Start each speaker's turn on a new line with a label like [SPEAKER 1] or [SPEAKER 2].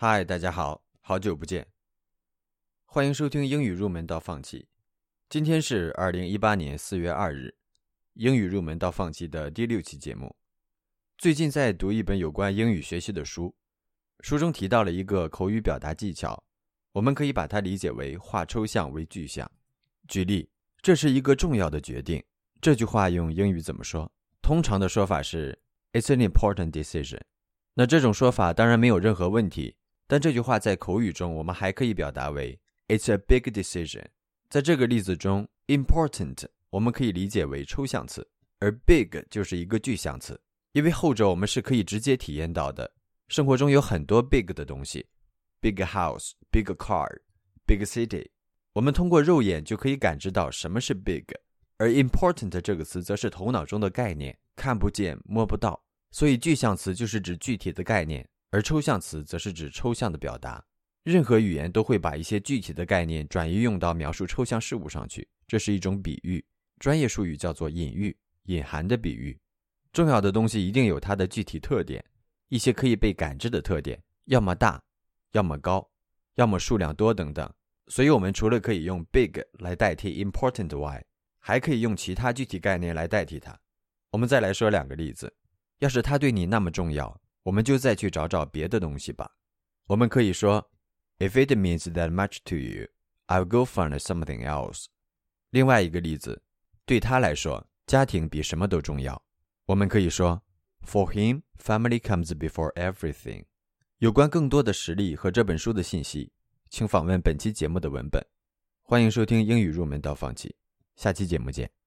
[SPEAKER 1] 嗨，大家好，好久不见，欢迎收听英语入门到放弃。今天是二零一八年四月二日，英语入门到放弃的第六期节目。最近在读一本有关英语学习的书，书中提到了一个口语表达技巧，我们可以把它理解为化抽象为具象。举例，这是一个重要的决定。这句话用英语怎么说？通常的说法是 "It's an important decision"。那这种说法当然没有任何问题。但这句话在口语中，我们还可以表达为 "It's a big decision"。在这个例子中，"important" 我们可以理解为抽象词，而 "big" 就是一个具象词，因为后者我们是可以直接体验到的。生活中有很多 big 的东西，big house、big car、big city，我们通过肉眼就可以感知到什么是 big。而 "important" 这个词则是头脑中的概念，看不见、摸不到，所以具象词就是指具体的概念。而抽象词则是指抽象的表达，任何语言都会把一些具体的概念转移用到描述抽象事物上去，这是一种比喻，专业术语叫做隐喻、隐含的比喻。重要的东西一定有它的具体特点，一些可以被感知的特点，要么大，要么高，要么数量多等等。所以，我们除了可以用 big 来代替 important 外，还可以用其他具体概念来代替它。我们再来说两个例子，要是它对你那么重要。我们就再去找找别的东西吧。我们可以说，If it means that much to you, I'll go find something else。另外一个例子，对他来说，家庭比什么都重要。我们可以说，For him, family comes before everything。有关更多的实例和这本书的信息，请访问本期节目的文本。欢迎收听英语入门到放弃，下期节目见。